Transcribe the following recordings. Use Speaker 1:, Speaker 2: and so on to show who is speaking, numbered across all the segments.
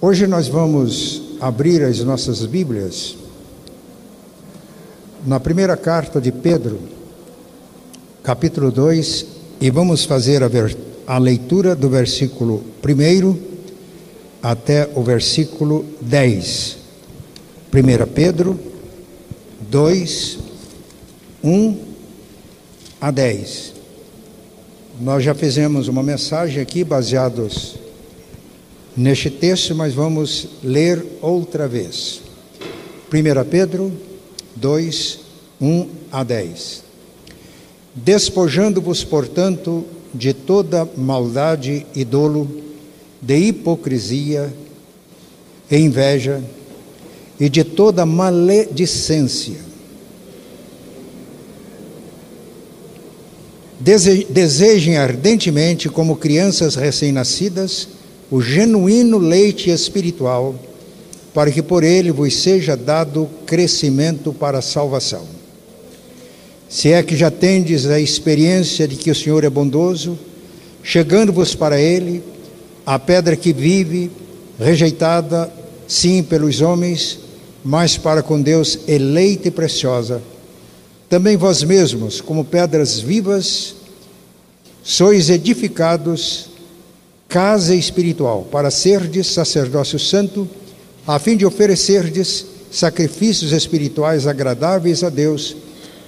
Speaker 1: Hoje nós vamos abrir as nossas Bíblias na primeira carta de Pedro, capítulo 2, e vamos fazer a, ver, a leitura do versículo 1 até o versículo 10. 1 Pedro 2, 1 a 10. Nós já fizemos uma mensagem aqui baseados neste texto, mas vamos ler outra vez. 1 Pedro 2, 1 a 10. Despojando-vos, portanto, de toda maldade e dolo, de hipocrisia e inveja, e de toda maledicência. Desejem ardentemente, como crianças recém-nascidas, o genuíno leite espiritual, para que por ele vos seja dado crescimento para a salvação. Se é que já tendes a experiência de que o Senhor é bondoso, chegando-vos para ele, a pedra que vive, rejeitada, sim, pelos homens, mas para com Deus eleita e preciosa, também vós mesmos, como pedras vivas, sois edificados casa espiritual, para serdes sacerdócio santo, a fim de oferecerdes sacrifícios espirituais agradáveis a Deus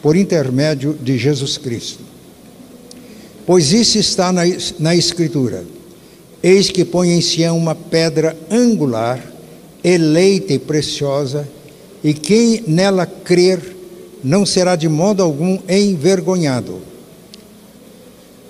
Speaker 1: por intermédio de Jesus Cristo. Pois isso está na, na Escritura: Eis que põe em Sião uma pedra angular, eleita e preciosa, e quem nela crer não será de modo algum envergonhado.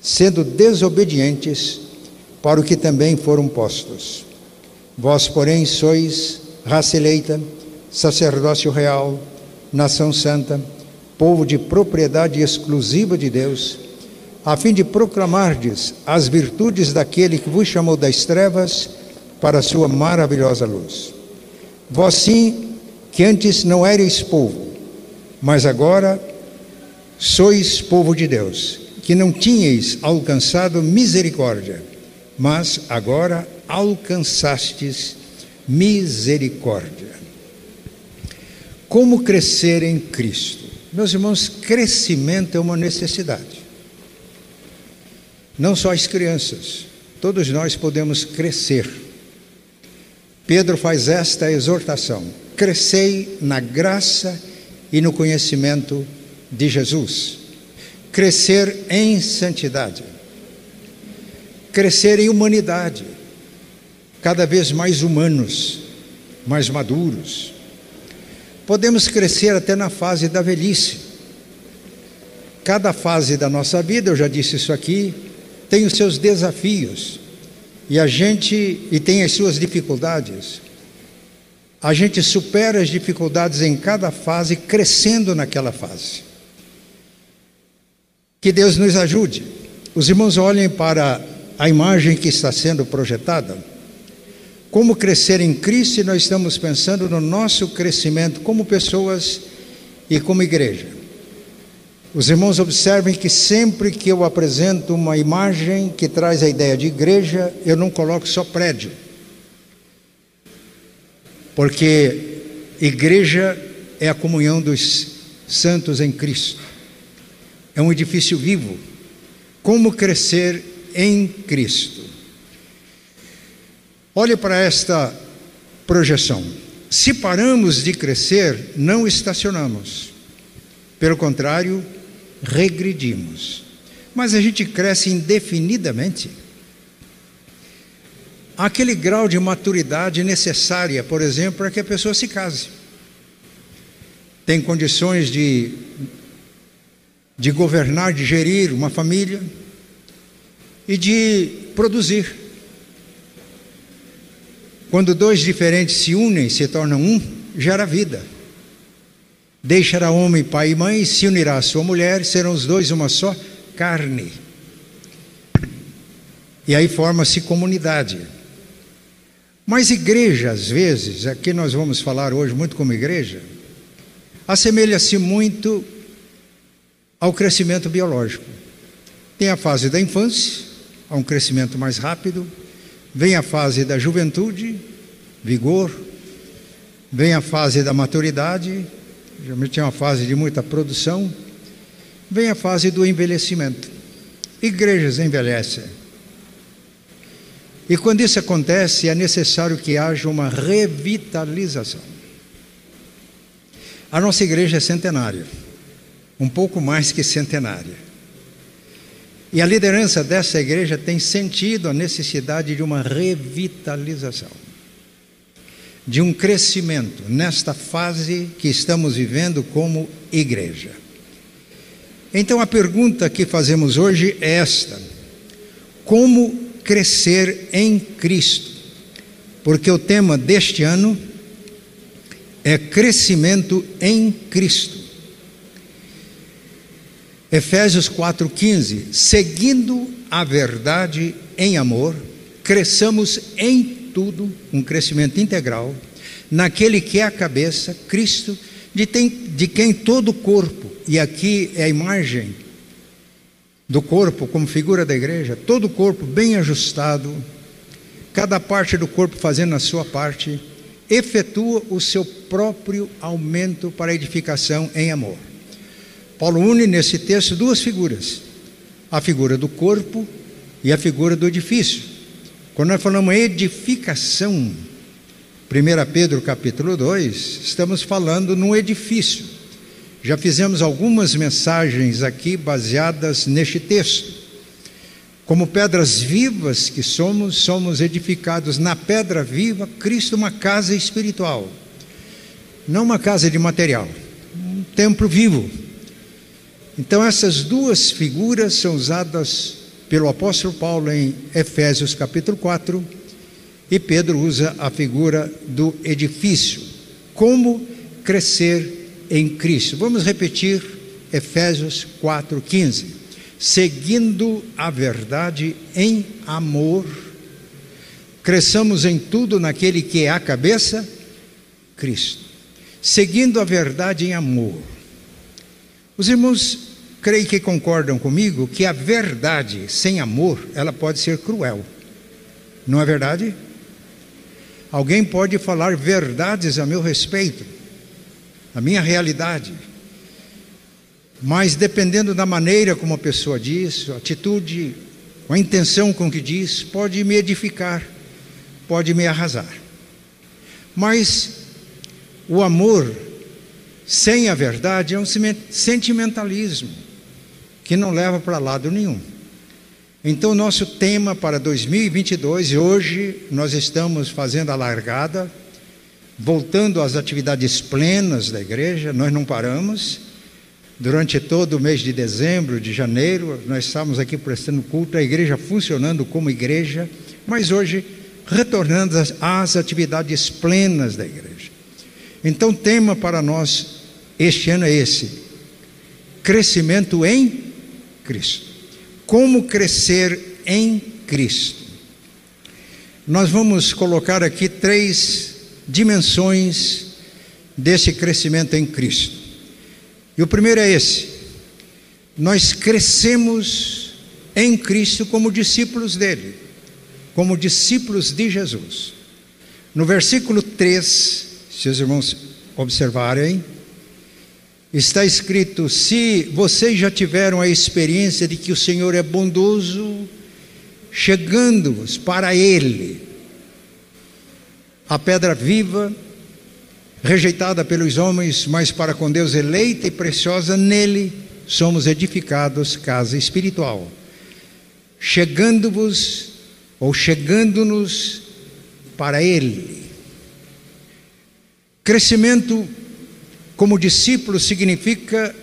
Speaker 1: sendo desobedientes para o que também foram postos. Vós, porém, sois raça eleita, sacerdócio real, nação santa, povo de propriedade exclusiva de Deus, a fim de proclamardes as virtudes daquele que vos chamou das trevas para a sua maravilhosa luz. Vós sim, que antes não erais povo, mas agora sois povo de Deus que não tinhais alcançado misericórdia, mas agora alcançastes misericórdia. Como crescer em Cristo? Meus irmãos, crescimento é uma necessidade. Não só as crianças, todos nós podemos crescer. Pedro faz esta exortação: crescei na graça e no conhecimento de Jesus crescer em santidade, crescer em humanidade, cada vez mais humanos, mais maduros. Podemos crescer até na fase da velhice. Cada fase da nossa vida, eu já disse isso aqui, tem os seus desafios. E a gente e tem as suas dificuldades. A gente supera as dificuldades em cada fase, crescendo naquela fase. Que Deus nos ajude. Os irmãos olhem para a imagem que está sendo projetada. Como crescer em Cristo, e nós estamos pensando no nosso crescimento como pessoas e como igreja. Os irmãos observem que sempre que eu apresento uma imagem que traz a ideia de igreja, eu não coloco só prédio. Porque igreja é a comunhão dos santos em Cristo é um edifício vivo. Como crescer em Cristo? Olhe para esta projeção. Se paramos de crescer, não estacionamos. Pelo contrário, regredimos. Mas a gente cresce indefinidamente. Aquele grau de maturidade necessária, por exemplo, para que a pessoa se case. Tem condições de de governar, de gerir uma família e de produzir. Quando dois diferentes se unem, se tornam um, gera vida. Deixará homem, pai e mãe, se unirá a sua mulher, serão os dois uma só carne. E aí forma-se comunidade. Mas igreja, às vezes, aqui nós vamos falar hoje muito como igreja, assemelha-se muito ao crescimento biológico. Tem a fase da infância, há um crescimento mais rápido, vem a fase da juventude, vigor, vem a fase da maturidade, geralmente é uma fase de muita produção, vem a fase do envelhecimento. Igrejas envelhecem. E quando isso acontece, é necessário que haja uma revitalização. A nossa igreja é centenária, um pouco mais que centenária. E a liderança dessa igreja tem sentido a necessidade de uma revitalização de um crescimento nesta fase que estamos vivendo como igreja. Então a pergunta que fazemos hoje é esta: como crescer em Cristo? Porque o tema deste ano é crescimento em Cristo. Efésios 4,15: seguindo a verdade em amor, cresçamos em tudo, um crescimento integral, naquele que é a cabeça, Cristo, de, tem, de quem todo o corpo, e aqui é a imagem do corpo como figura da igreja, todo o corpo bem ajustado, cada parte do corpo fazendo a sua parte, efetua o seu próprio aumento para edificação em amor. Paulo une nesse texto duas figuras: a figura do corpo e a figura do edifício. Quando nós falamos edificação, 1 Pedro capítulo 2, estamos falando num edifício. Já fizemos algumas mensagens aqui baseadas neste texto. Como pedras vivas que somos, somos edificados na pedra viva, Cristo, uma casa espiritual. Não uma casa de material, um templo vivo. Então, essas duas figuras são usadas pelo apóstolo Paulo em Efésios capítulo 4, e Pedro usa a figura do edifício. Como crescer em Cristo? Vamos repetir Efésios 4:15. Seguindo a verdade em amor, cresçamos em tudo naquele que é a cabeça, Cristo. Seguindo a verdade em amor. Os irmãos creio que concordam comigo que a verdade sem amor, ela pode ser cruel. Não é verdade? Alguém pode falar verdades a meu respeito, a minha realidade. Mas dependendo da maneira como a pessoa diz, a atitude, a intenção com que diz, pode me edificar, pode me arrasar. Mas o amor sem a verdade é um sentimentalismo que não leva para lado nenhum. Então, nosso tema para 2022, hoje nós estamos fazendo a largada, voltando às atividades plenas da igreja, nós não paramos. Durante todo o mês de dezembro, de janeiro, nós estamos aqui prestando culto, a igreja funcionando como igreja, mas hoje retornando às, atividades plenas da igreja. Então, tema para nós este ano é esse: crescimento em Cristo. Como crescer em Cristo? Nós vamos colocar aqui três dimensões desse crescimento em Cristo. E o primeiro é esse: nós crescemos em Cristo como discípulos dele, como discípulos de Jesus. No versículo 3, se os irmãos observarem, Está escrito: se vocês já tiveram a experiência de que o Senhor é bondoso, chegando-vos para Ele, a pedra viva, rejeitada pelos homens, mas para com Deus eleita e preciosa, nele somos edificados casa espiritual. Chegando-vos ou chegando-nos para Ele. Crescimento como discípulo significa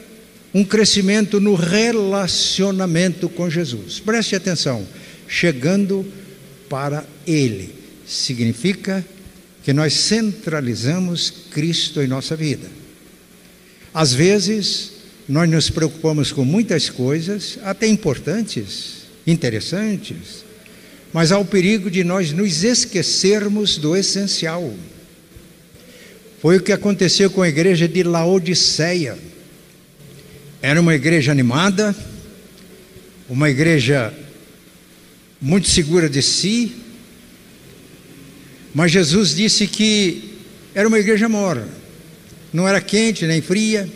Speaker 1: um crescimento no relacionamento com Jesus. Preste atenção, chegando para Ele significa que nós centralizamos Cristo em nossa vida. Às vezes, nós nos preocupamos com muitas coisas, até importantes, interessantes, mas há o perigo de nós nos esquecermos do essencial. Foi o que aconteceu com a igreja de Laodiceia. Era uma igreja animada, uma igreja muito segura de si, mas Jesus disse que era uma igreja morna, não era quente nem fria,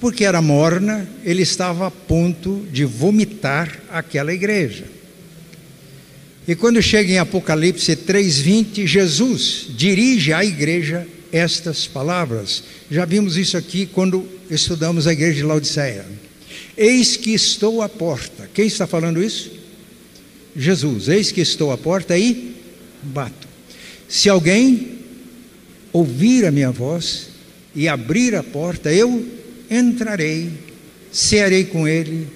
Speaker 1: porque era morna, ele estava a ponto de vomitar aquela igreja. E quando chega em Apocalipse 3:20, Jesus dirige à igreja estas palavras. Já vimos isso aqui quando estudamos a igreja de Laodiceia. Eis que estou à porta. Quem está falando isso? Jesus. Eis que estou à porta e bato. Se alguém ouvir a minha voz e abrir a porta, eu entrarei, cearei com ele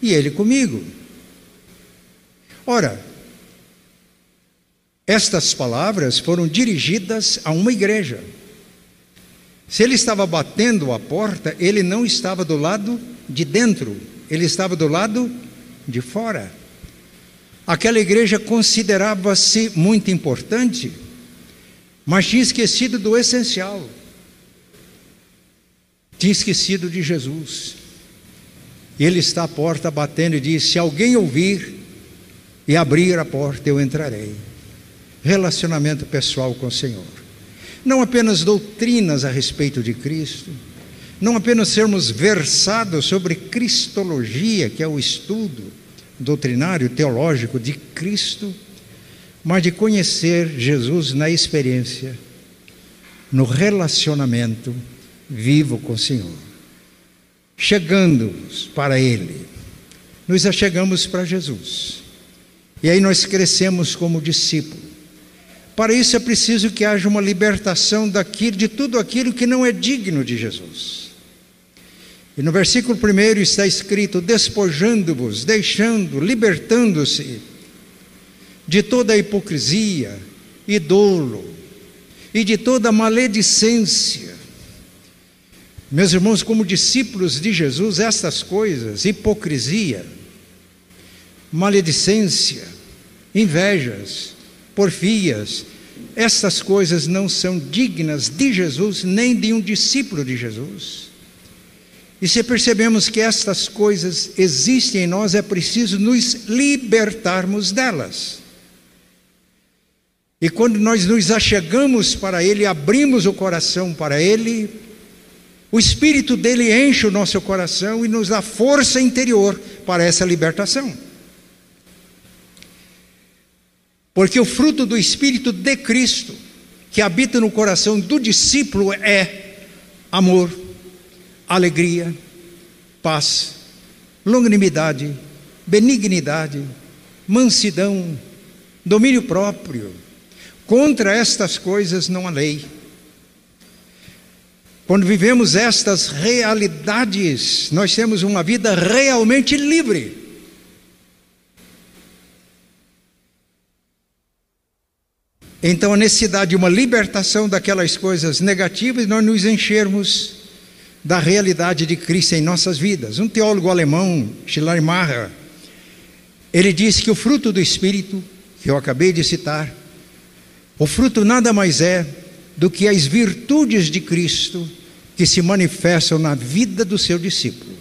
Speaker 1: e ele comigo. Ora, estas palavras foram dirigidas a uma igreja. Se ele estava batendo a porta, ele não estava do lado de dentro, ele estava do lado de fora. Aquela igreja considerava-se muito importante, mas tinha esquecido do essencial. Tinha esquecido de Jesus. Ele está à porta batendo e diz: Se alguém ouvir e abrir a porta, eu entrarei relacionamento pessoal com o Senhor. Não apenas doutrinas a respeito de Cristo, não apenas sermos versados sobre cristologia, que é o estudo doutrinário, teológico de Cristo, mas de conhecer Jesus na experiência, no relacionamento vivo com o Senhor. Chegando para Ele, nos achegamos para Jesus. E aí nós crescemos como discípulos. Para isso é preciso que haja uma libertação daquilo, de tudo aquilo que não é digno de Jesus. E no versículo 1 está escrito: despojando-vos, deixando, libertando-se de toda a hipocrisia e dolo e de toda a maledicência. Meus irmãos, como discípulos de Jesus, estas coisas, hipocrisia, maledicência, invejas, porfias. Essas coisas não são dignas de Jesus, nem de um discípulo de Jesus. E se percebemos que estas coisas existem em nós, é preciso nos libertarmos delas. E quando nós nos achegamos para Ele, abrimos o coração para Ele, o Espírito dele enche o nosso coração e nos dá força interior para essa libertação. Porque o fruto do Espírito de Cristo, que habita no coração do discípulo, é amor, alegria, paz, longanimidade, benignidade, mansidão, domínio próprio. Contra estas coisas não há lei. Quando vivemos estas realidades, nós temos uma vida realmente livre. Então a necessidade de uma libertação daquelas coisas negativas e nós nos enchermos da realidade de Cristo em nossas vidas. Um teólogo alemão, Schleiermacher, ele disse que o fruto do Espírito, que eu acabei de citar, o fruto nada mais é do que as virtudes de Cristo que se manifestam na vida do seu discípulo.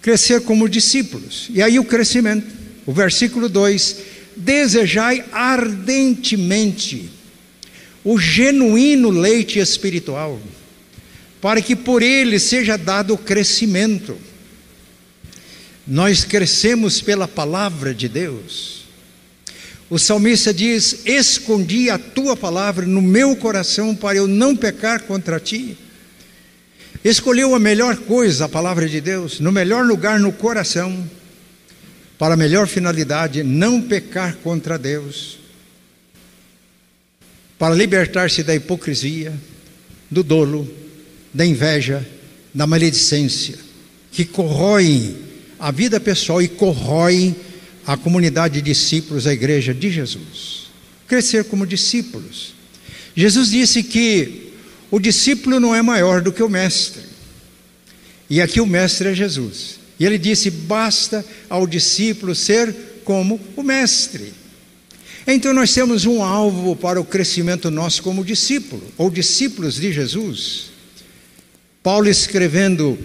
Speaker 1: Crescer como discípulos. E aí o crescimento. O versículo 2 desejai ardentemente o genuíno leite espiritual, para que por ele seja dado o crescimento. Nós crescemos pela palavra de Deus. O salmista diz: Escondi a tua palavra no meu coração para eu não pecar contra ti. Escolheu a melhor coisa, a palavra de Deus, no melhor lugar no coração para a melhor finalidade, não pecar contra Deus, para libertar-se da hipocrisia, do dolo, da inveja, da maledicência, que corroem a vida pessoal e corroem a comunidade de discípulos, a igreja de Jesus. crescer como discípulos. Jesus disse que o discípulo não é maior do que o mestre. E aqui o mestre é Jesus. E ele disse: basta ao discípulo ser como o mestre. Então nós temos um alvo para o crescimento nosso como discípulo, ou discípulos de Jesus. Paulo escrevendo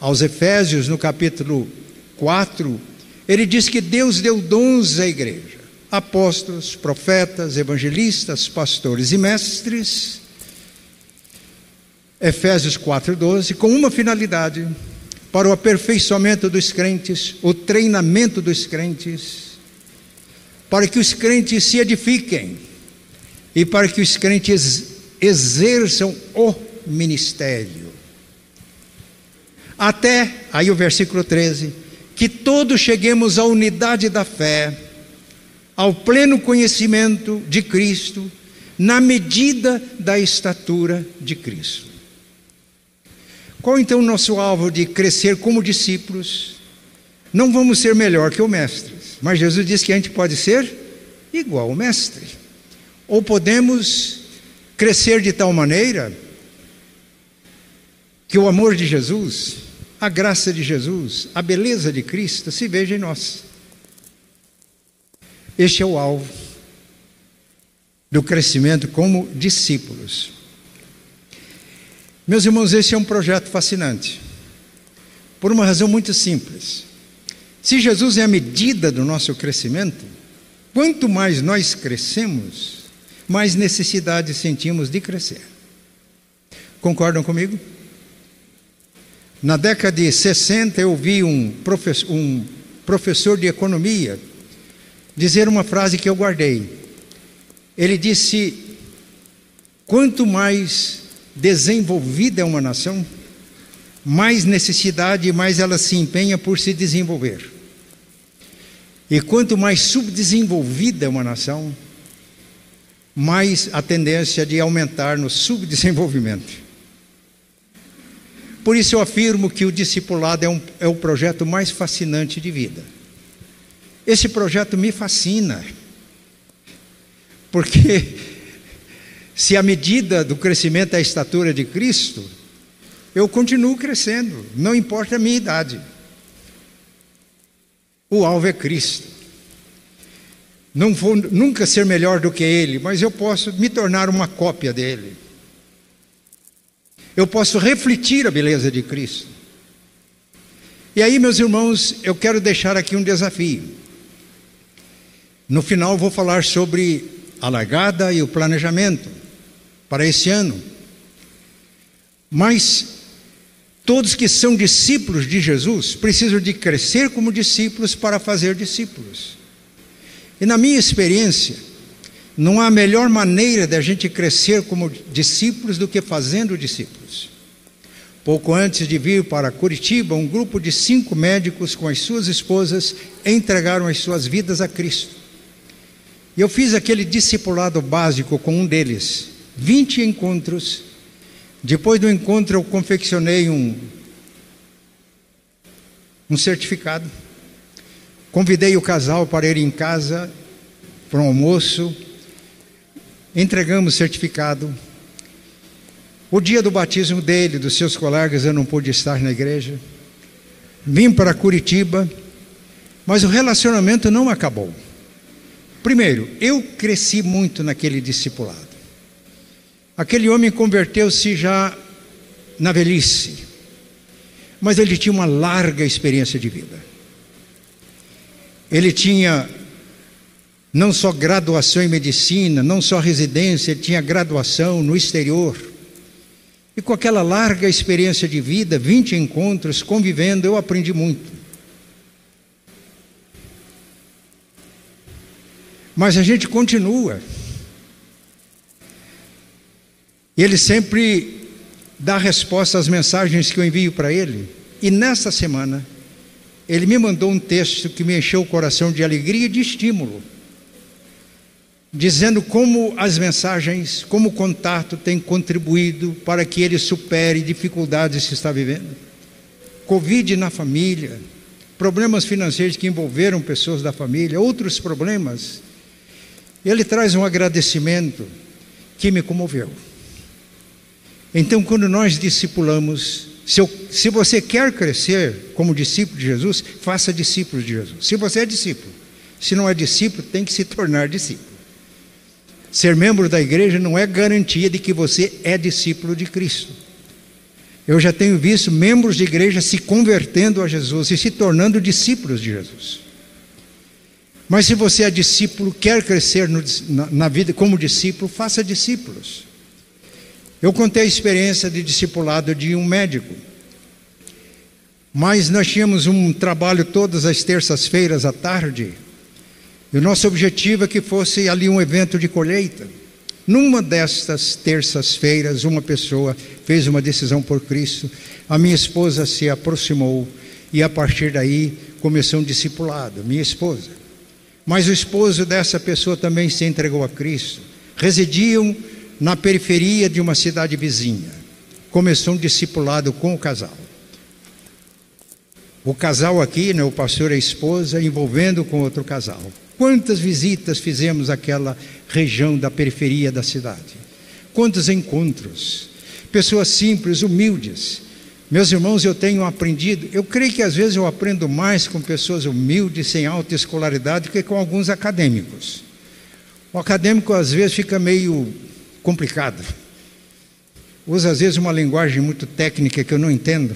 Speaker 1: aos Efésios, no capítulo 4, ele diz que Deus deu dons à igreja: apóstolos, profetas, evangelistas, pastores e mestres. Efésios 4:12, com uma finalidade: para o aperfeiçoamento dos crentes, o treinamento dos crentes para que os crentes se edifiquem e para que os crentes exerçam o ministério. Até, aí o versículo 13, que todos cheguemos à unidade da fé, ao pleno conhecimento de Cristo, na medida da estatura de Cristo. Qual então o nosso alvo de crescer como discípulos? Não vamos ser melhor que o Mestre mas Jesus disse que a gente pode ser igual ao Mestre. Ou podemos crescer de tal maneira que o amor de Jesus, a graça de Jesus, a beleza de Cristo se veja em nós. Este é o alvo do crescimento como discípulos. Meus irmãos, esse é um projeto fascinante, por uma razão muito simples. Se Jesus é a medida do nosso crescimento, quanto mais nós crescemos, mais necessidade sentimos de crescer. Concordam comigo? Na década de 60, eu vi um um professor de economia dizer uma frase que eu guardei. Ele disse: quanto mais desenvolvida é uma nação, mais necessidade mais ela se empenha por se desenvolver. E quanto mais subdesenvolvida é uma nação, mais a tendência de aumentar no subdesenvolvimento. Por isso eu afirmo que o discipulado é, um, é o projeto mais fascinante de vida. Esse projeto me fascina, porque se a medida do crescimento é a estatura de Cristo, eu continuo crescendo, não importa a minha idade. O alvo é Cristo. Não vou nunca ser melhor do que Ele, mas eu posso me tornar uma cópia dele. Eu posso refletir a beleza de Cristo. E aí, meus irmãos, eu quero deixar aqui um desafio. No final, vou falar sobre a largada e o planejamento para esse ano. Mas Todos que são discípulos de Jesus precisam de crescer como discípulos para fazer discípulos. E na minha experiência, não há melhor maneira de a gente crescer como discípulos do que fazendo discípulos. Pouco antes de vir para Curitiba, um grupo de cinco médicos com as suas esposas entregaram as suas vidas a Cristo. E eu fiz aquele discipulado básico com um deles, 20 encontros depois do encontro, eu confeccionei um, um certificado. Convidei o casal para ir em casa para um almoço. Entregamos o certificado. O dia do batismo dele, dos seus colegas, eu não pude estar na igreja. Vim para Curitiba, mas o relacionamento não acabou. Primeiro, eu cresci muito naquele discipulado. Aquele homem converteu-se já na velhice, mas ele tinha uma larga experiência de vida. Ele tinha não só graduação em medicina, não só residência, ele tinha graduação no exterior. E com aquela larga experiência de vida, 20 encontros, convivendo, eu aprendi muito. Mas a gente continua. E ele sempre dá resposta às mensagens que eu envio para ele. E nessa semana, ele me mandou um texto que me encheu o coração de alegria e de estímulo, dizendo como as mensagens, como o contato tem contribuído para que ele supere dificuldades que está vivendo. Covid na família, problemas financeiros que envolveram pessoas da família, outros problemas ele traz um agradecimento que me comoveu. Então, quando nós discipulamos, se, eu, se, você quer crescer como discípulo de Jesus, faça discípulo de Jesus. Se você é discípulo, se não é discípulo, tem que se tornar discípulo. Ser membro da igreja não é garantia de que você é discípulo de Cristo. Eu já tenho visto membros de igreja se convertendo a Jesus e se tornando discípulos de Jesus. Mas se você é discípulo, quer crescer no, na, na vida como discípulo, faça discípulos. Eu contei a experiência de discipulado de um médico. Mas nós tínhamos um trabalho todas as terças-feiras à tarde. E o nosso objetivo é que fosse ali um evento de colheita. Numa destas terças-feiras, uma pessoa fez uma decisão por Cristo. A minha esposa se aproximou e a partir daí começou um discipulado, minha esposa. Mas o esposo dessa pessoa também se entregou a Cristo. Residiam na periferia de uma cidade vizinha. Começou um discipulado com o casal. O casal aqui, né, o pastor e a esposa, envolvendo com outro casal. Quantas visitas fizemos àquela região da periferia da cidade? Quantos encontros? Pessoas simples, humildes. Meus irmãos, eu tenho aprendido, eu creio que às vezes eu aprendo mais com pessoas humildes, sem alta escolaridade, do que com alguns acadêmicos. O acadêmico às vezes fica meio complicado. Usa às vezes uma linguagem muito técnica que eu não entendo.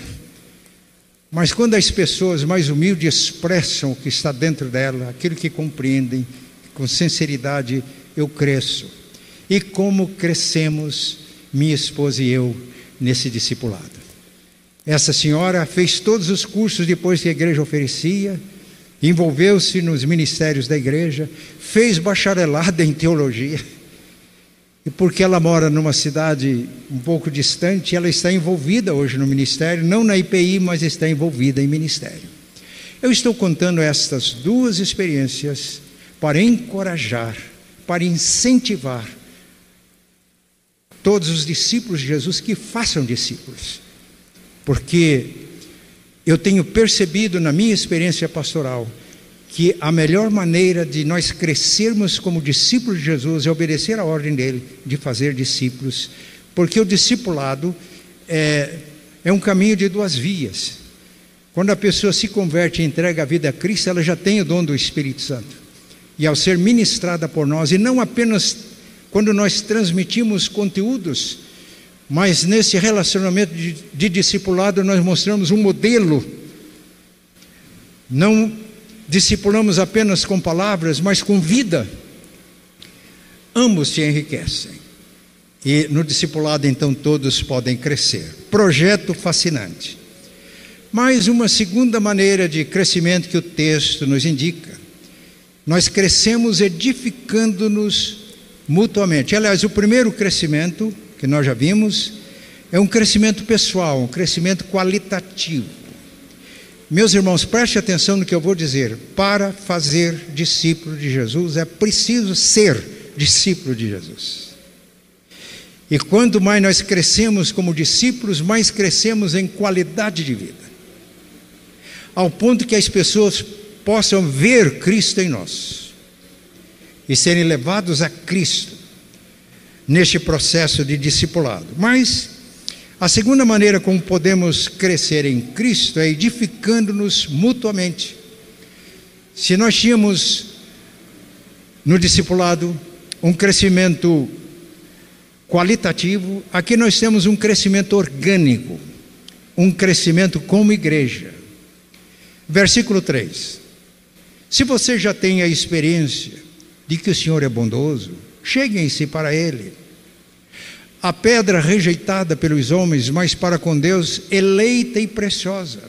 Speaker 1: Mas quando as pessoas mais humildes expressam o que está dentro dela, aquilo que compreendem, com sinceridade, eu cresço. E como crescemos, minha esposa e eu, nesse discipulado. Essa senhora fez todos os cursos depois que a igreja oferecia, envolveu-se nos ministérios da igreja, fez bacharelado em teologia e porque ela mora numa cidade um pouco distante, ela está envolvida hoje no ministério, não na IPI, mas está envolvida em ministério. Eu estou contando estas duas experiências para encorajar, para incentivar todos os discípulos de Jesus que façam discípulos. Porque eu tenho percebido na minha experiência pastoral que a melhor maneira de nós crescermos como discípulos de Jesus é obedecer a ordem dele de fazer discípulos, porque o discipulado é, é um caminho de duas vias. Quando a pessoa se converte e entrega a vida a Cristo, ela já tem o dom do Espírito Santo. E ao ser ministrada por nós, e não apenas quando nós transmitimos conteúdos, mas nesse relacionamento de, de discipulado nós mostramos um modelo, não discipulamos apenas com palavras, mas com vida, ambos te enriquecem. E no discipulado, então, todos podem crescer. Projeto fascinante. Mais uma segunda maneira de crescimento que o texto nos indica. Nós crescemos edificando-nos mutuamente. Aliás, o primeiro crescimento, que nós já vimos, é um crescimento pessoal, um crescimento qualitativo. Meus irmãos, preste atenção no que eu vou dizer. Para fazer discípulo de Jesus é preciso ser discípulo de Jesus. E quanto mais nós crescemos como discípulos, mais crescemos em qualidade de vida. Ao ponto que as pessoas possam ver Cristo em nós e serem levados a Cristo neste processo de discipulado. Mas a segunda maneira como podemos crescer em Cristo é edificando-nos mutuamente. Se nós tínhamos no discipulado um crescimento qualitativo, aqui nós temos um crescimento orgânico, um crescimento como igreja. Versículo 3. Se você já tem a experiência de que o Senhor é bondoso, cheguem-se para Ele a pedra rejeitada pelos homens, mas para com Deus eleita e preciosa.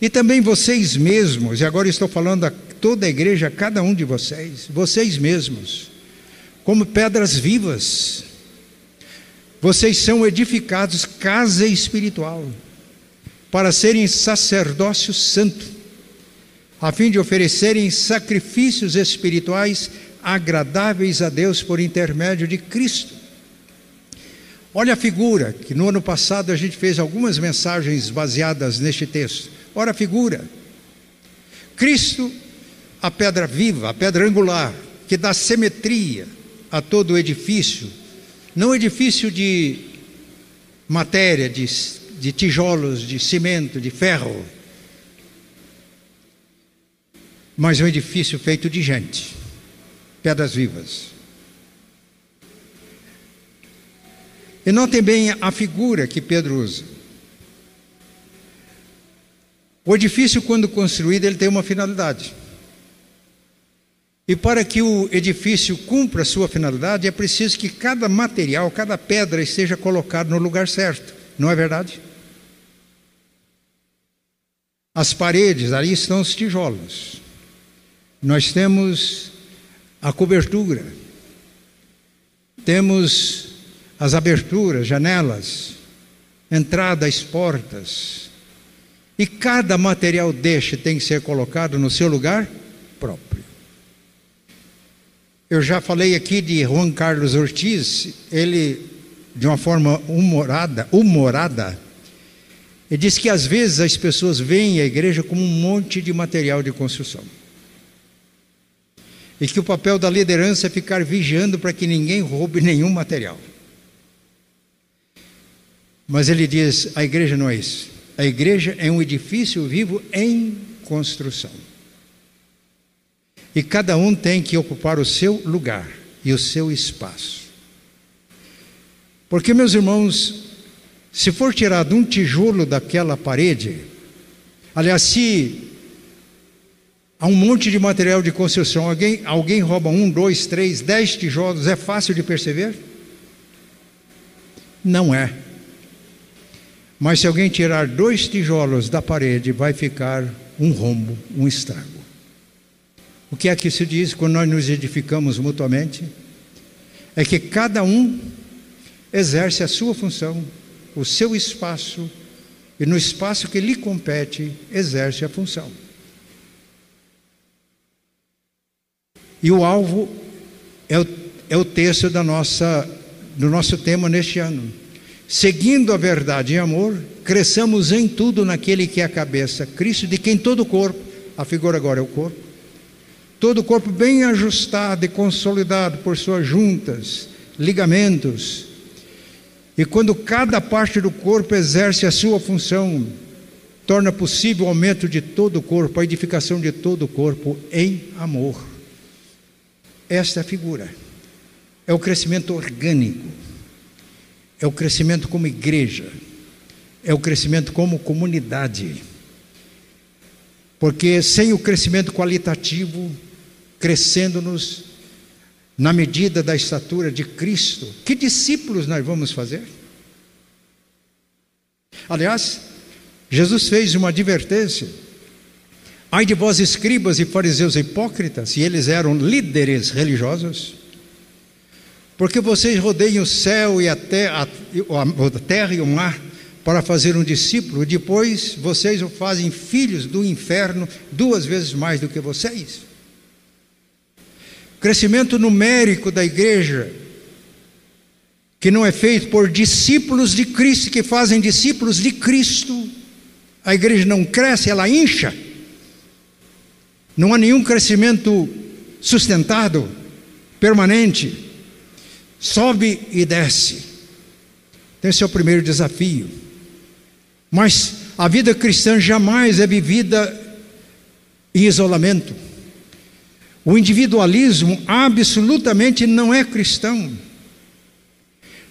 Speaker 1: E também vocês mesmos, e agora estou falando a toda a igreja, a cada um de vocês, vocês mesmos, como pedras vivas, vocês são edificados casa espiritual, para serem sacerdócio santo, a fim de oferecerem sacrifícios espirituais agradáveis a Deus por intermédio de Cristo. Olha a figura, que no ano passado a gente fez algumas mensagens baseadas neste texto. Olha a figura. Cristo, a pedra viva, a pedra angular, que dá simetria a todo o edifício, não edifício de matéria, de, de tijolos, de cimento, de ferro, mas um edifício feito de gente, pedras vivas. E notem bem a figura que Pedro usa. O edifício, quando construído, ele tem uma finalidade. E para que o edifício cumpra a sua finalidade, é preciso que cada material, cada pedra esteja colocado no lugar certo. Não é verdade? As paredes, ali estão os tijolos. Nós temos a cobertura. Temos as aberturas, janelas, entradas, portas. E cada material deste tem que ser colocado no seu lugar próprio. Eu já falei aqui de Juan Carlos Ortiz, ele, de uma forma humorada, humorada, ele diz que às vezes as pessoas veem a igreja como um monte de material de construção. E que o papel da liderança é ficar vigiando para que ninguém roube nenhum material. Mas ele diz: a igreja não é isso. A igreja é um edifício vivo em construção. E cada um tem que ocupar o seu lugar e o seu espaço. Porque, meus irmãos, se for tirado um tijolo daquela parede, aliás, se há um monte de material de construção, alguém, alguém rouba um, dois, três, dez tijolos, é fácil de perceber? Não é. Mas se alguém tirar dois tijolos da parede, vai ficar um rombo, um estrago. O que é que se diz quando nós nos edificamos mutuamente? É que cada um exerce a sua função, o seu espaço, e no espaço que lhe compete, exerce a função. E o alvo é o, é o da nossa, do nosso tema neste ano. Seguindo a verdade em amor, cresçamos em tudo naquele que é a cabeça, Cristo, de quem todo o corpo, a figura agora é o corpo, todo o corpo bem ajustado e consolidado por suas juntas, ligamentos. E quando cada parte do corpo exerce a sua função, torna possível o aumento de todo o corpo, a edificação de todo o corpo em amor. Esta é a figura. É o crescimento orgânico. É o crescimento como igreja. É o crescimento como comunidade. Porque sem o crescimento qualitativo, crescendo-nos na medida da estatura de Cristo, que discípulos nós vamos fazer? Aliás, Jesus fez uma advertência. Ai de vós, escribas e fariseus hipócritas, e eles eram líderes religiosos, porque vocês rodeiam o céu e a terra, a terra e o mar para fazer um discípulo, depois vocês o fazem filhos do inferno duas vezes mais do que vocês. Crescimento numérico da igreja, que não é feito por discípulos de Cristo, que fazem discípulos de Cristo. A igreja não cresce, ela incha. Não há nenhum crescimento sustentado, permanente. Sobe e desce. Esse é o primeiro desafio. Mas a vida cristã jamais é vivida em isolamento. O individualismo absolutamente não é cristão.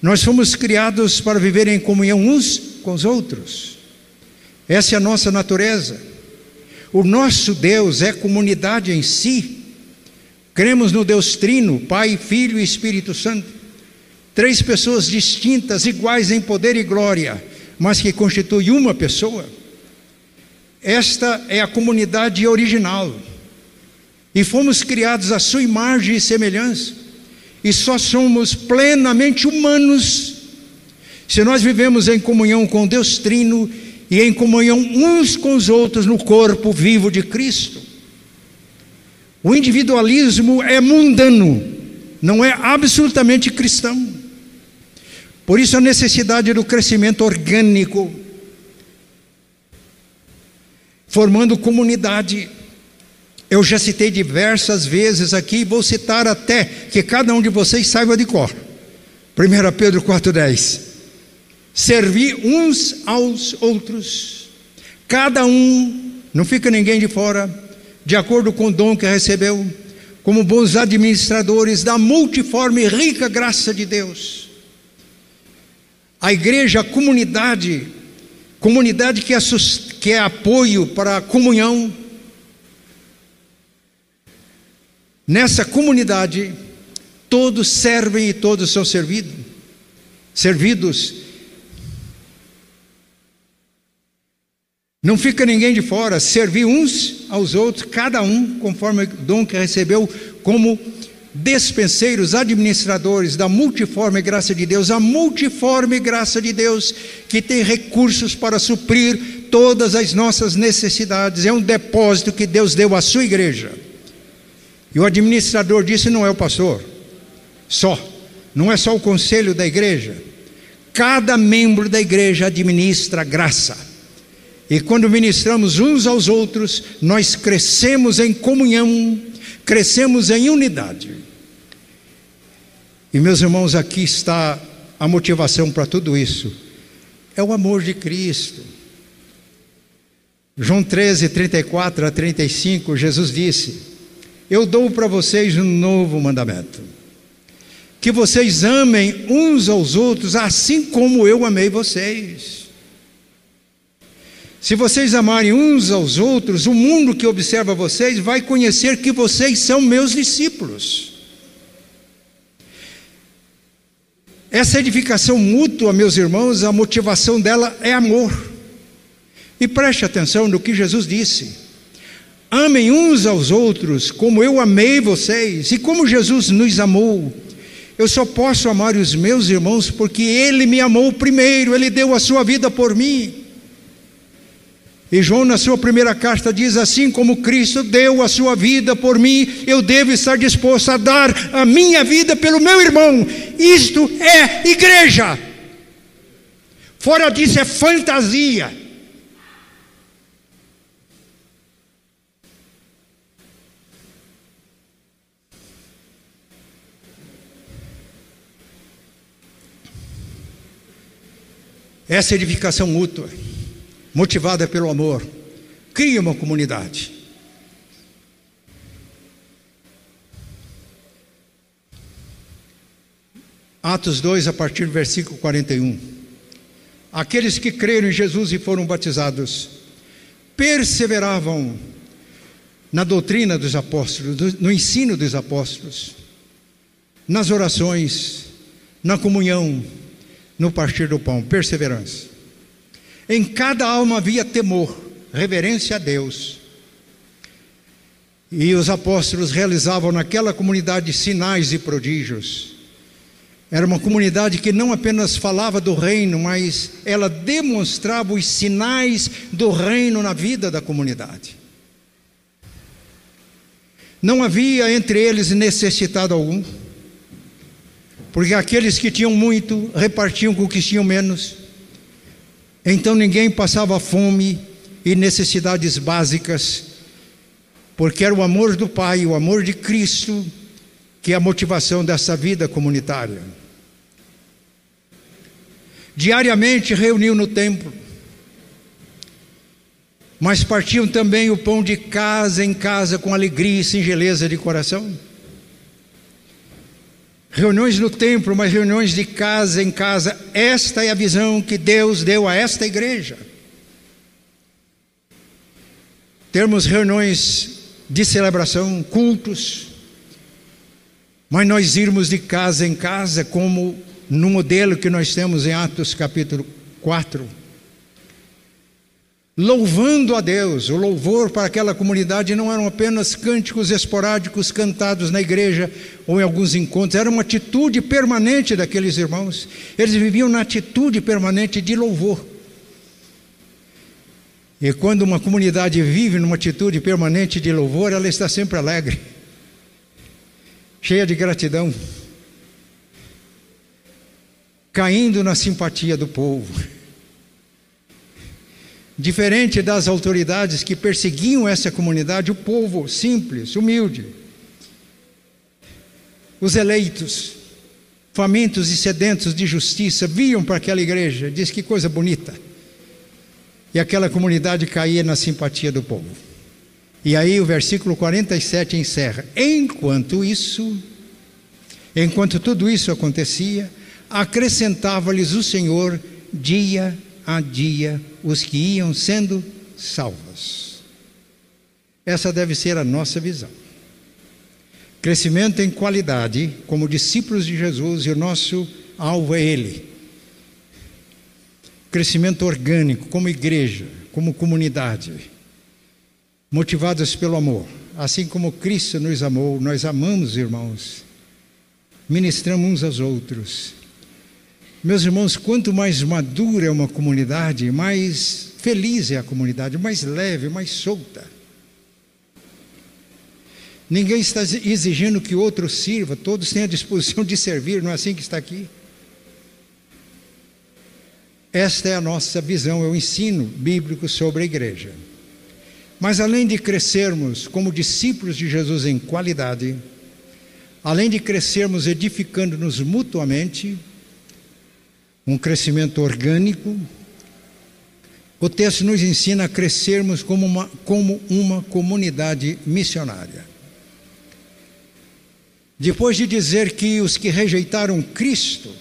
Speaker 1: Nós fomos criados para viver em comunhão uns com os outros. Essa é a nossa natureza. O nosso Deus é comunidade em si. Cremos no Deus Trino, Pai, Filho e Espírito Santo. Três pessoas distintas, iguais em poder e glória, mas que constituem uma pessoa. Esta é a comunidade original e fomos criados à sua imagem e semelhança, e só somos plenamente humanos se nós vivemos em comunhão com Deus Trino e em comunhão uns com os outros no corpo vivo de Cristo. O individualismo é mundano, não é absolutamente cristão. Por isso a necessidade do crescimento orgânico, formando comunidade Eu já citei diversas vezes aqui, vou citar até que cada um de vocês saiba de cor. 1 Pedro 4,10. Servir uns aos outros, cada um, não fica ninguém de fora, de acordo com o dom que recebeu, como bons administradores da multiforme e rica graça de Deus. A igreja, a comunidade, comunidade que é, que é apoio para a comunhão, Nessa comunidade, todos servem e todos são servidos. Servidos. Não fica ninguém de fora, servir uns aos outros, cada um conforme o dom que recebeu, como despenseiros, administradores da multiforme graça de Deus, a multiforme graça de Deus que tem recursos para suprir todas as nossas necessidades, é um depósito que Deus deu à sua igreja. E o administrador disse: não é o pastor, só, não é só o conselho da igreja. Cada membro da igreja administra graça. E quando ministramos uns aos outros, nós crescemos em comunhão, crescemos em unidade. E meus irmãos, aqui está a motivação para tudo isso: é o amor de Cristo. João 13, 34 a 35, Jesus disse: eu dou para vocês um novo mandamento: que vocês amem uns aos outros assim como eu amei vocês. Se vocês amarem uns aos outros, o mundo que observa vocês vai conhecer que vocês são meus discípulos. Essa edificação mútua, meus irmãos, a motivação dela é amor. E preste atenção no que Jesus disse. Amem uns aos outros como eu amei vocês e como Jesus nos amou. Eu só posso amar os meus irmãos porque Ele me amou primeiro, Ele deu a sua vida por mim. E João, na sua primeira carta, diz: Assim como Cristo deu a sua vida por mim, eu devo estar disposto a dar a minha vida pelo meu irmão. Isto é igreja. Fora disso é fantasia. Essa edificação mútua, motivada pelo amor, cria uma comunidade. Atos 2, a partir do versículo 41. Aqueles que creram em Jesus e foram batizados perseveravam na doutrina dos apóstolos, no ensino dos apóstolos, nas orações, na comunhão, no partir do pão, perseverança. Em cada alma havia temor, reverência a Deus. E os apóstolos realizavam naquela comunidade sinais e prodígios. Era uma comunidade que não apenas falava do reino, mas ela demonstrava os sinais do reino na vida da comunidade. Não havia entre eles necessitado algum porque aqueles que tinham muito repartiam com os que tinham menos. Então ninguém passava fome e necessidades básicas, porque era o amor do Pai, o amor de Cristo, que é a motivação dessa vida comunitária. Diariamente reuniam no templo, mas partiam também o pão de casa em casa com alegria e singeleza de coração reuniões no templo, mas reuniões de casa em casa. Esta é a visão que Deus deu a esta igreja. Termos reuniões de celebração, cultos, mas nós irmos de casa em casa, como no modelo que nós temos em Atos capítulo 4 louvando a Deus. O louvor para aquela comunidade não eram apenas cânticos esporádicos cantados na igreja ou em alguns encontros, era uma atitude permanente daqueles irmãos. Eles viviam na atitude permanente de louvor. E quando uma comunidade vive numa atitude permanente de louvor, ela está sempre alegre, cheia de gratidão, caindo na simpatia do povo. Diferente das autoridades que perseguiam essa comunidade, o povo simples, humilde, os eleitos, famintos e sedentos de justiça, viam para aquela igreja, diz que coisa bonita. E aquela comunidade caía na simpatia do povo. E aí o versículo 47 encerra: Enquanto isso, enquanto tudo isso acontecia, acrescentava-lhes o Senhor dia a dia os que iam sendo salvos. Essa deve ser a nossa visão. Crescimento em qualidade, como discípulos de Jesus, e o nosso alvo é Ele. Crescimento orgânico, como igreja, como comunidade, motivados pelo amor. Assim como Cristo nos amou, nós amamos, irmãos, ministramos uns aos outros meus irmãos, quanto mais madura é uma comunidade, mais feliz é a comunidade, mais leve, mais solta. Ninguém está exigindo que outro sirva, todos têm a disposição de servir, não é assim que está aqui? Esta é a nossa visão, é o ensino bíblico sobre a igreja. Mas além de crescermos como discípulos de Jesus em qualidade, além de crescermos edificando-nos mutuamente, um crescimento orgânico. O texto nos ensina a crescermos como uma, como uma comunidade missionária. Depois de dizer que os que rejeitaram Cristo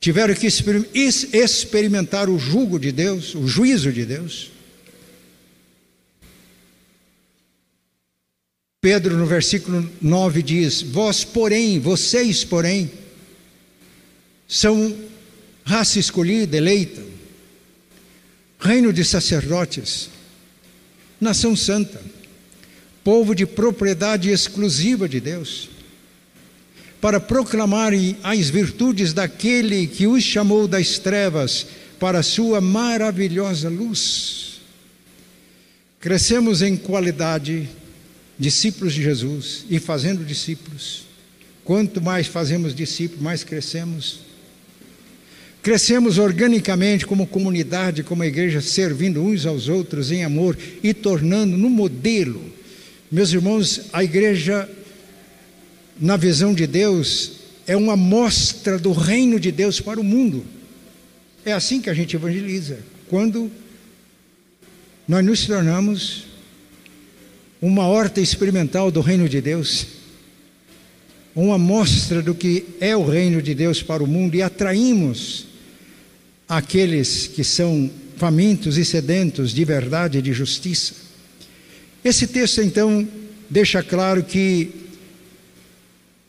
Speaker 1: tiveram que experimentar o jugo de Deus, o juízo de Deus. Pedro, no versículo 9, diz: Vós, porém, vocês, porém, são raça escolhida, eleita, reino de sacerdotes, nação santa, povo de propriedade exclusiva de Deus, para proclamarem as virtudes daquele que os chamou das trevas para a sua maravilhosa luz. Crescemos em qualidade, discípulos de Jesus e fazendo discípulos. Quanto mais fazemos discípulos, mais crescemos. Crescemos organicamente como comunidade, como igreja, servindo uns aos outros em amor e tornando no modelo. Meus irmãos, a igreja, na visão de Deus, é uma mostra do reino de Deus para o mundo. É assim que a gente evangeliza. Quando nós nos tornamos uma horta experimental do reino de Deus, uma mostra do que é o reino de Deus para o mundo e atraímos aqueles que são famintos e sedentos de verdade e de justiça. Esse texto, então, deixa claro que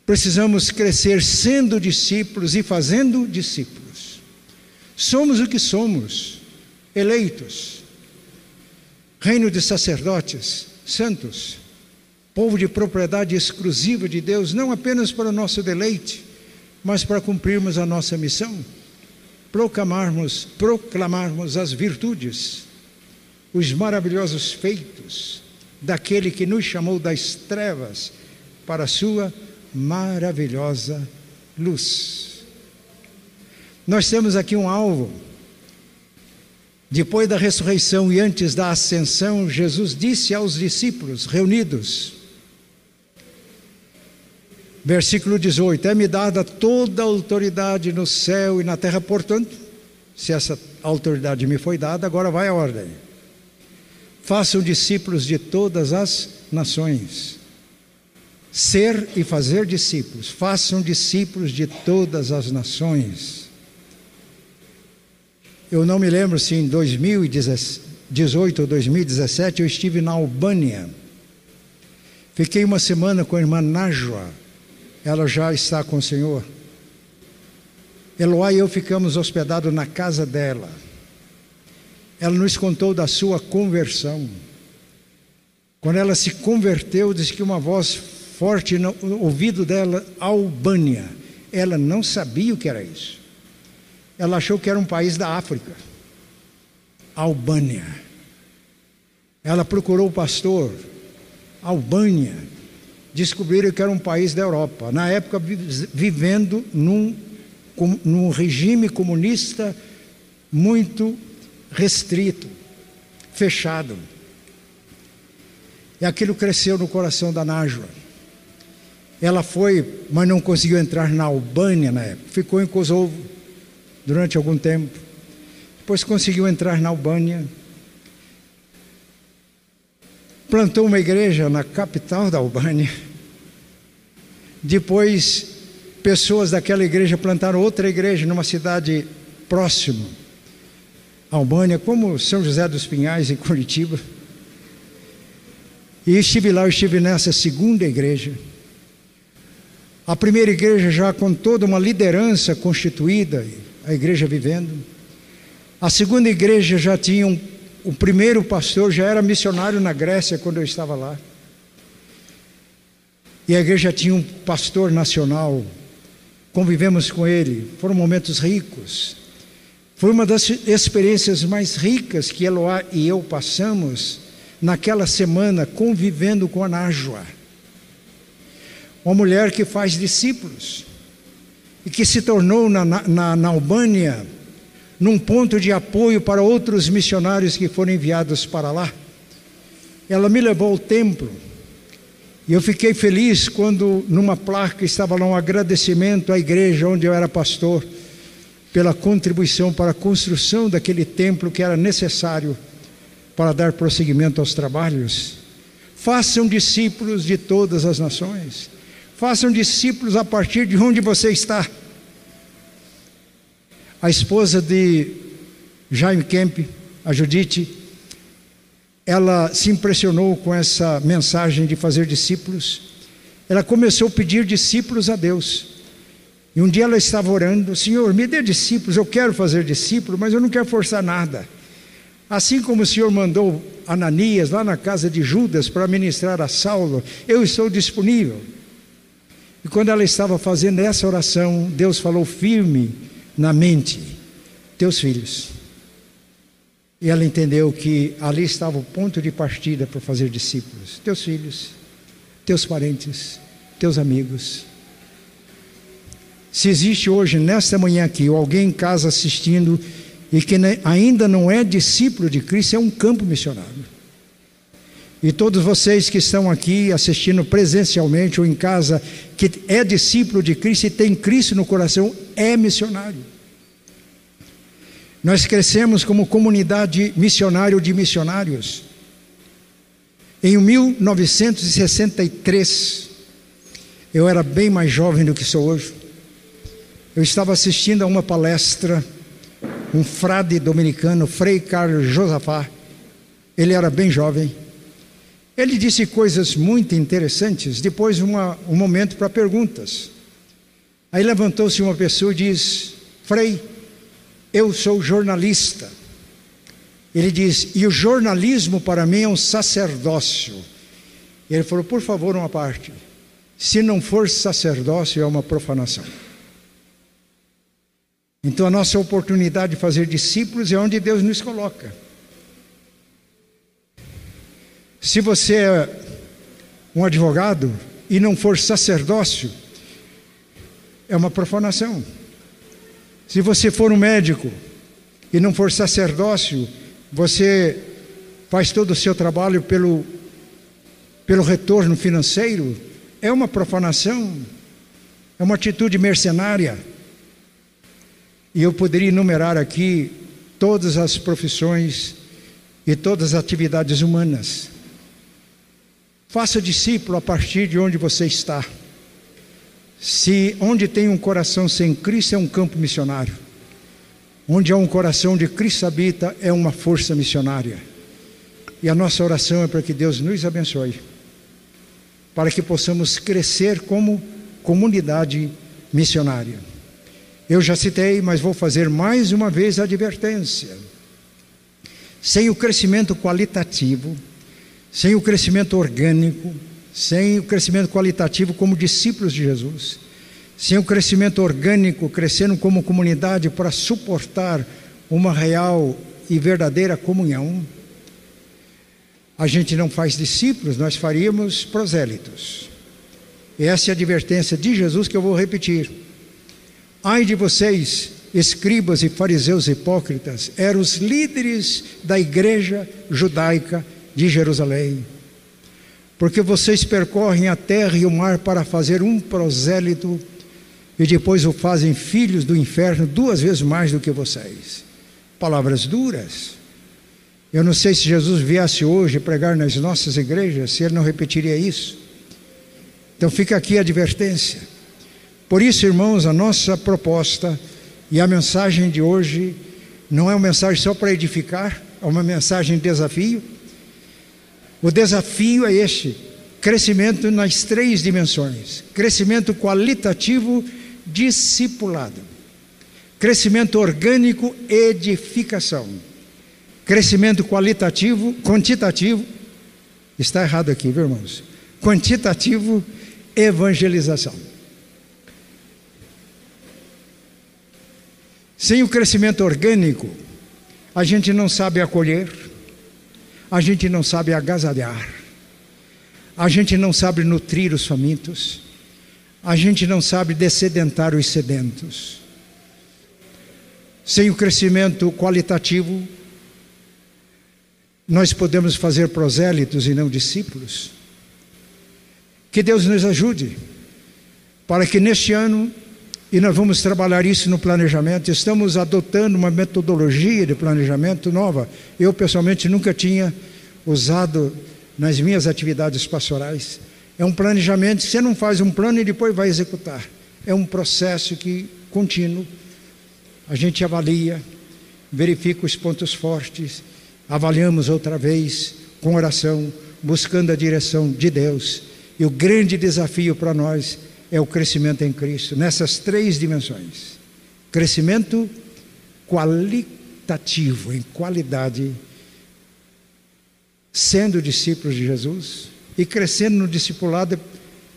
Speaker 1: precisamos crescer sendo discípulos e fazendo discípulos. Somos o que somos, eleitos, reino de sacerdotes, santos, povo de propriedade exclusiva de Deus, não apenas para o nosso deleite, mas para cumprirmos a nossa missão proclamarmos, proclamarmos as virtudes, os maravilhosos feitos daquele que nos chamou das trevas para a sua maravilhosa luz. Nós temos aqui um alvo. Depois da ressurreição e antes da ascensão, Jesus disse aos discípulos reunidos: Versículo 18: É-me dada toda a autoridade no céu e na terra, portanto, se essa autoridade me foi dada, agora vai a ordem. Façam discípulos de todas as nações. Ser e fazer discípulos. Façam discípulos de todas as nações. Eu não me lembro se em 2018 ou 2017 eu estive na Albânia. Fiquei uma semana com a irmã Najwa ela já está com o Senhor. Eloá e eu ficamos hospedados na casa dela. Ela nos contou da sua conversão. Quando ela se converteu, disse que uma voz forte no ouvido dela, Albânia. Ela não sabia o que era isso. Ela achou que era um país da África. Albânia. Ela procurou o pastor. Albânia descobriram que era um país da Europa. Na época, vivendo num, num regime comunista muito restrito, fechado. E aquilo cresceu no coração da Nájua. Ela foi, mas não conseguiu entrar na Albânia na época. Ficou em Kosovo durante algum tempo. Depois conseguiu entrar na Albânia. Plantou uma igreja na capital da Albânia. Depois, pessoas daquela igreja plantaram outra igreja numa cidade próxima. Albânia, como São José dos Pinhais, em Curitiba. E estive lá, estive nessa segunda igreja. A primeira igreja já com toda uma liderança constituída, a igreja vivendo. A segunda igreja já tinha um, o primeiro pastor, já era missionário na Grécia quando eu estava lá. E a igreja tinha um pastor nacional, convivemos com ele, foram momentos ricos. Foi uma das experiências mais ricas que Eloá e eu passamos naquela semana convivendo com a Nájua uma mulher que faz discípulos e que se tornou na, na, na Albânia num ponto de apoio para outros missionários que foram enviados para lá. Ela me levou ao templo e eu fiquei feliz quando numa placa estava lá um agradecimento à igreja onde eu era pastor pela contribuição para a construção daquele templo que era necessário para dar prosseguimento aos trabalhos. Façam discípulos de todas as nações. Façam discípulos a partir de onde você está. A esposa de Jaime Kemp, a Judite, ela se impressionou com essa mensagem de fazer discípulos. Ela começou a pedir discípulos a Deus. E um dia ela estava orando: Senhor, me dê discípulos, eu quero fazer discípulos, mas eu não quero forçar nada. Assim como o Senhor mandou Ananias lá na casa de Judas para ministrar a Saulo, eu estou disponível. E quando ela estava fazendo essa oração, Deus falou firme na mente: Teus filhos. E ela entendeu que ali estava o ponto de partida para fazer discípulos: Teus filhos, teus parentes, teus amigos. Se existe hoje, nesta manhã aqui, alguém em casa assistindo e que ainda não é discípulo de Cristo, é um campo missionário. E todos vocês que estão aqui assistindo presencialmente ou em casa, que é discípulo de Cristo e tem Cristo no coração, é missionário. Nós crescemos como comunidade missionária de missionários. Em 1963, eu era bem mais jovem do que sou hoje. Eu estava assistindo a uma palestra, um frade dominicano, Frei Carlos Josafá. Ele era bem jovem ele disse coisas muito interessantes, depois uma, um momento para perguntas. Aí levantou-se uma pessoa e diz: Frei, eu sou jornalista. Ele diz: e o jornalismo para mim é um sacerdócio. Ele falou: por favor, uma parte. Se não for sacerdócio, é uma profanação. Então a nossa oportunidade de fazer discípulos é onde Deus nos coloca. Se você é um advogado e não for sacerdócio, é uma profanação. Se você for um médico e não for sacerdócio, você faz todo o seu trabalho pelo, pelo retorno financeiro, é uma profanação, é uma atitude mercenária. E eu poderia enumerar aqui todas as profissões e todas as atividades humanas. Faça discípulo a partir de onde você está. Se onde tem um coração sem Cristo é um campo missionário. Onde há um coração de Cristo habita é uma força missionária. E a nossa oração é para que Deus nos abençoe, para que possamos crescer como comunidade missionária. Eu já citei, mas vou fazer mais uma vez a advertência. Sem o crescimento qualitativo, sem o crescimento orgânico, sem o crescimento qualitativo como discípulos de Jesus, sem o crescimento orgânico, crescendo como comunidade para suportar uma real e verdadeira comunhão, a gente não faz discípulos, nós faríamos prosélitos. Essa é a advertência de Jesus que eu vou repetir. Ai de vocês, escribas e fariseus hipócritas, eram os líderes da igreja judaica de Jerusalém. Porque vocês percorrem a terra e o mar para fazer um prosélito e depois o fazem filhos do inferno duas vezes mais do que vocês. Palavras duras. Eu não sei se Jesus viesse hoje pregar nas nossas igrejas, se ele não repetiria isso. Então fica aqui a advertência. Por isso, irmãos, a nossa proposta e a mensagem de hoje não é uma mensagem só para edificar, é uma mensagem de desafio. O desafio é este: crescimento nas três dimensões: crescimento qualitativo, discipulado, crescimento orgânico, edificação, crescimento qualitativo, quantitativo, está errado aqui, viu, irmãos? Quantitativo, evangelização. Sem o crescimento orgânico, a gente não sabe acolher, a gente não sabe agasalhar, a gente não sabe nutrir os famintos, a gente não sabe descedentar os sedentos. Sem o crescimento qualitativo, nós podemos fazer prosélitos e não discípulos. Que Deus nos ajude para que neste ano e nós vamos trabalhar isso no planejamento. Estamos adotando uma metodologia de planejamento nova. Eu, pessoalmente, nunca tinha usado nas minhas atividades pastorais. É um planejamento, você não faz um plano e depois vai executar. É um processo que contínuo. A gente avalia, verifica os pontos fortes, avaliamos outra vez com oração, buscando a direção de Deus. E o grande desafio para nós é o crescimento em Cristo, nessas três dimensões: crescimento qualitativo, em qualidade, sendo discípulos de Jesus e crescendo no discipulado,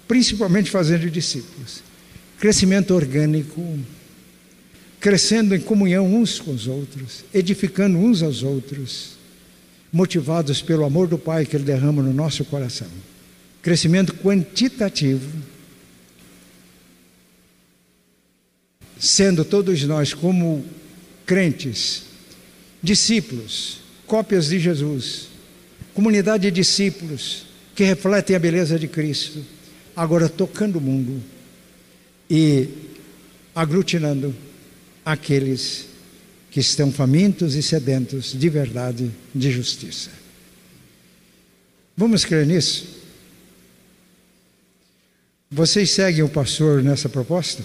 Speaker 1: principalmente fazendo discípulos. Crescimento orgânico, crescendo em comunhão uns com os outros, edificando uns aos outros, motivados pelo amor do Pai que Ele derrama no nosso coração. Crescimento quantitativo sendo todos nós, como crentes, discípulos, cópias de Jesus, comunidade de discípulos que refletem a beleza de Cristo, agora tocando o mundo e aglutinando aqueles que estão famintos e sedentos de verdade, de justiça. Vamos crer nisso? Vocês seguem o pastor nessa proposta?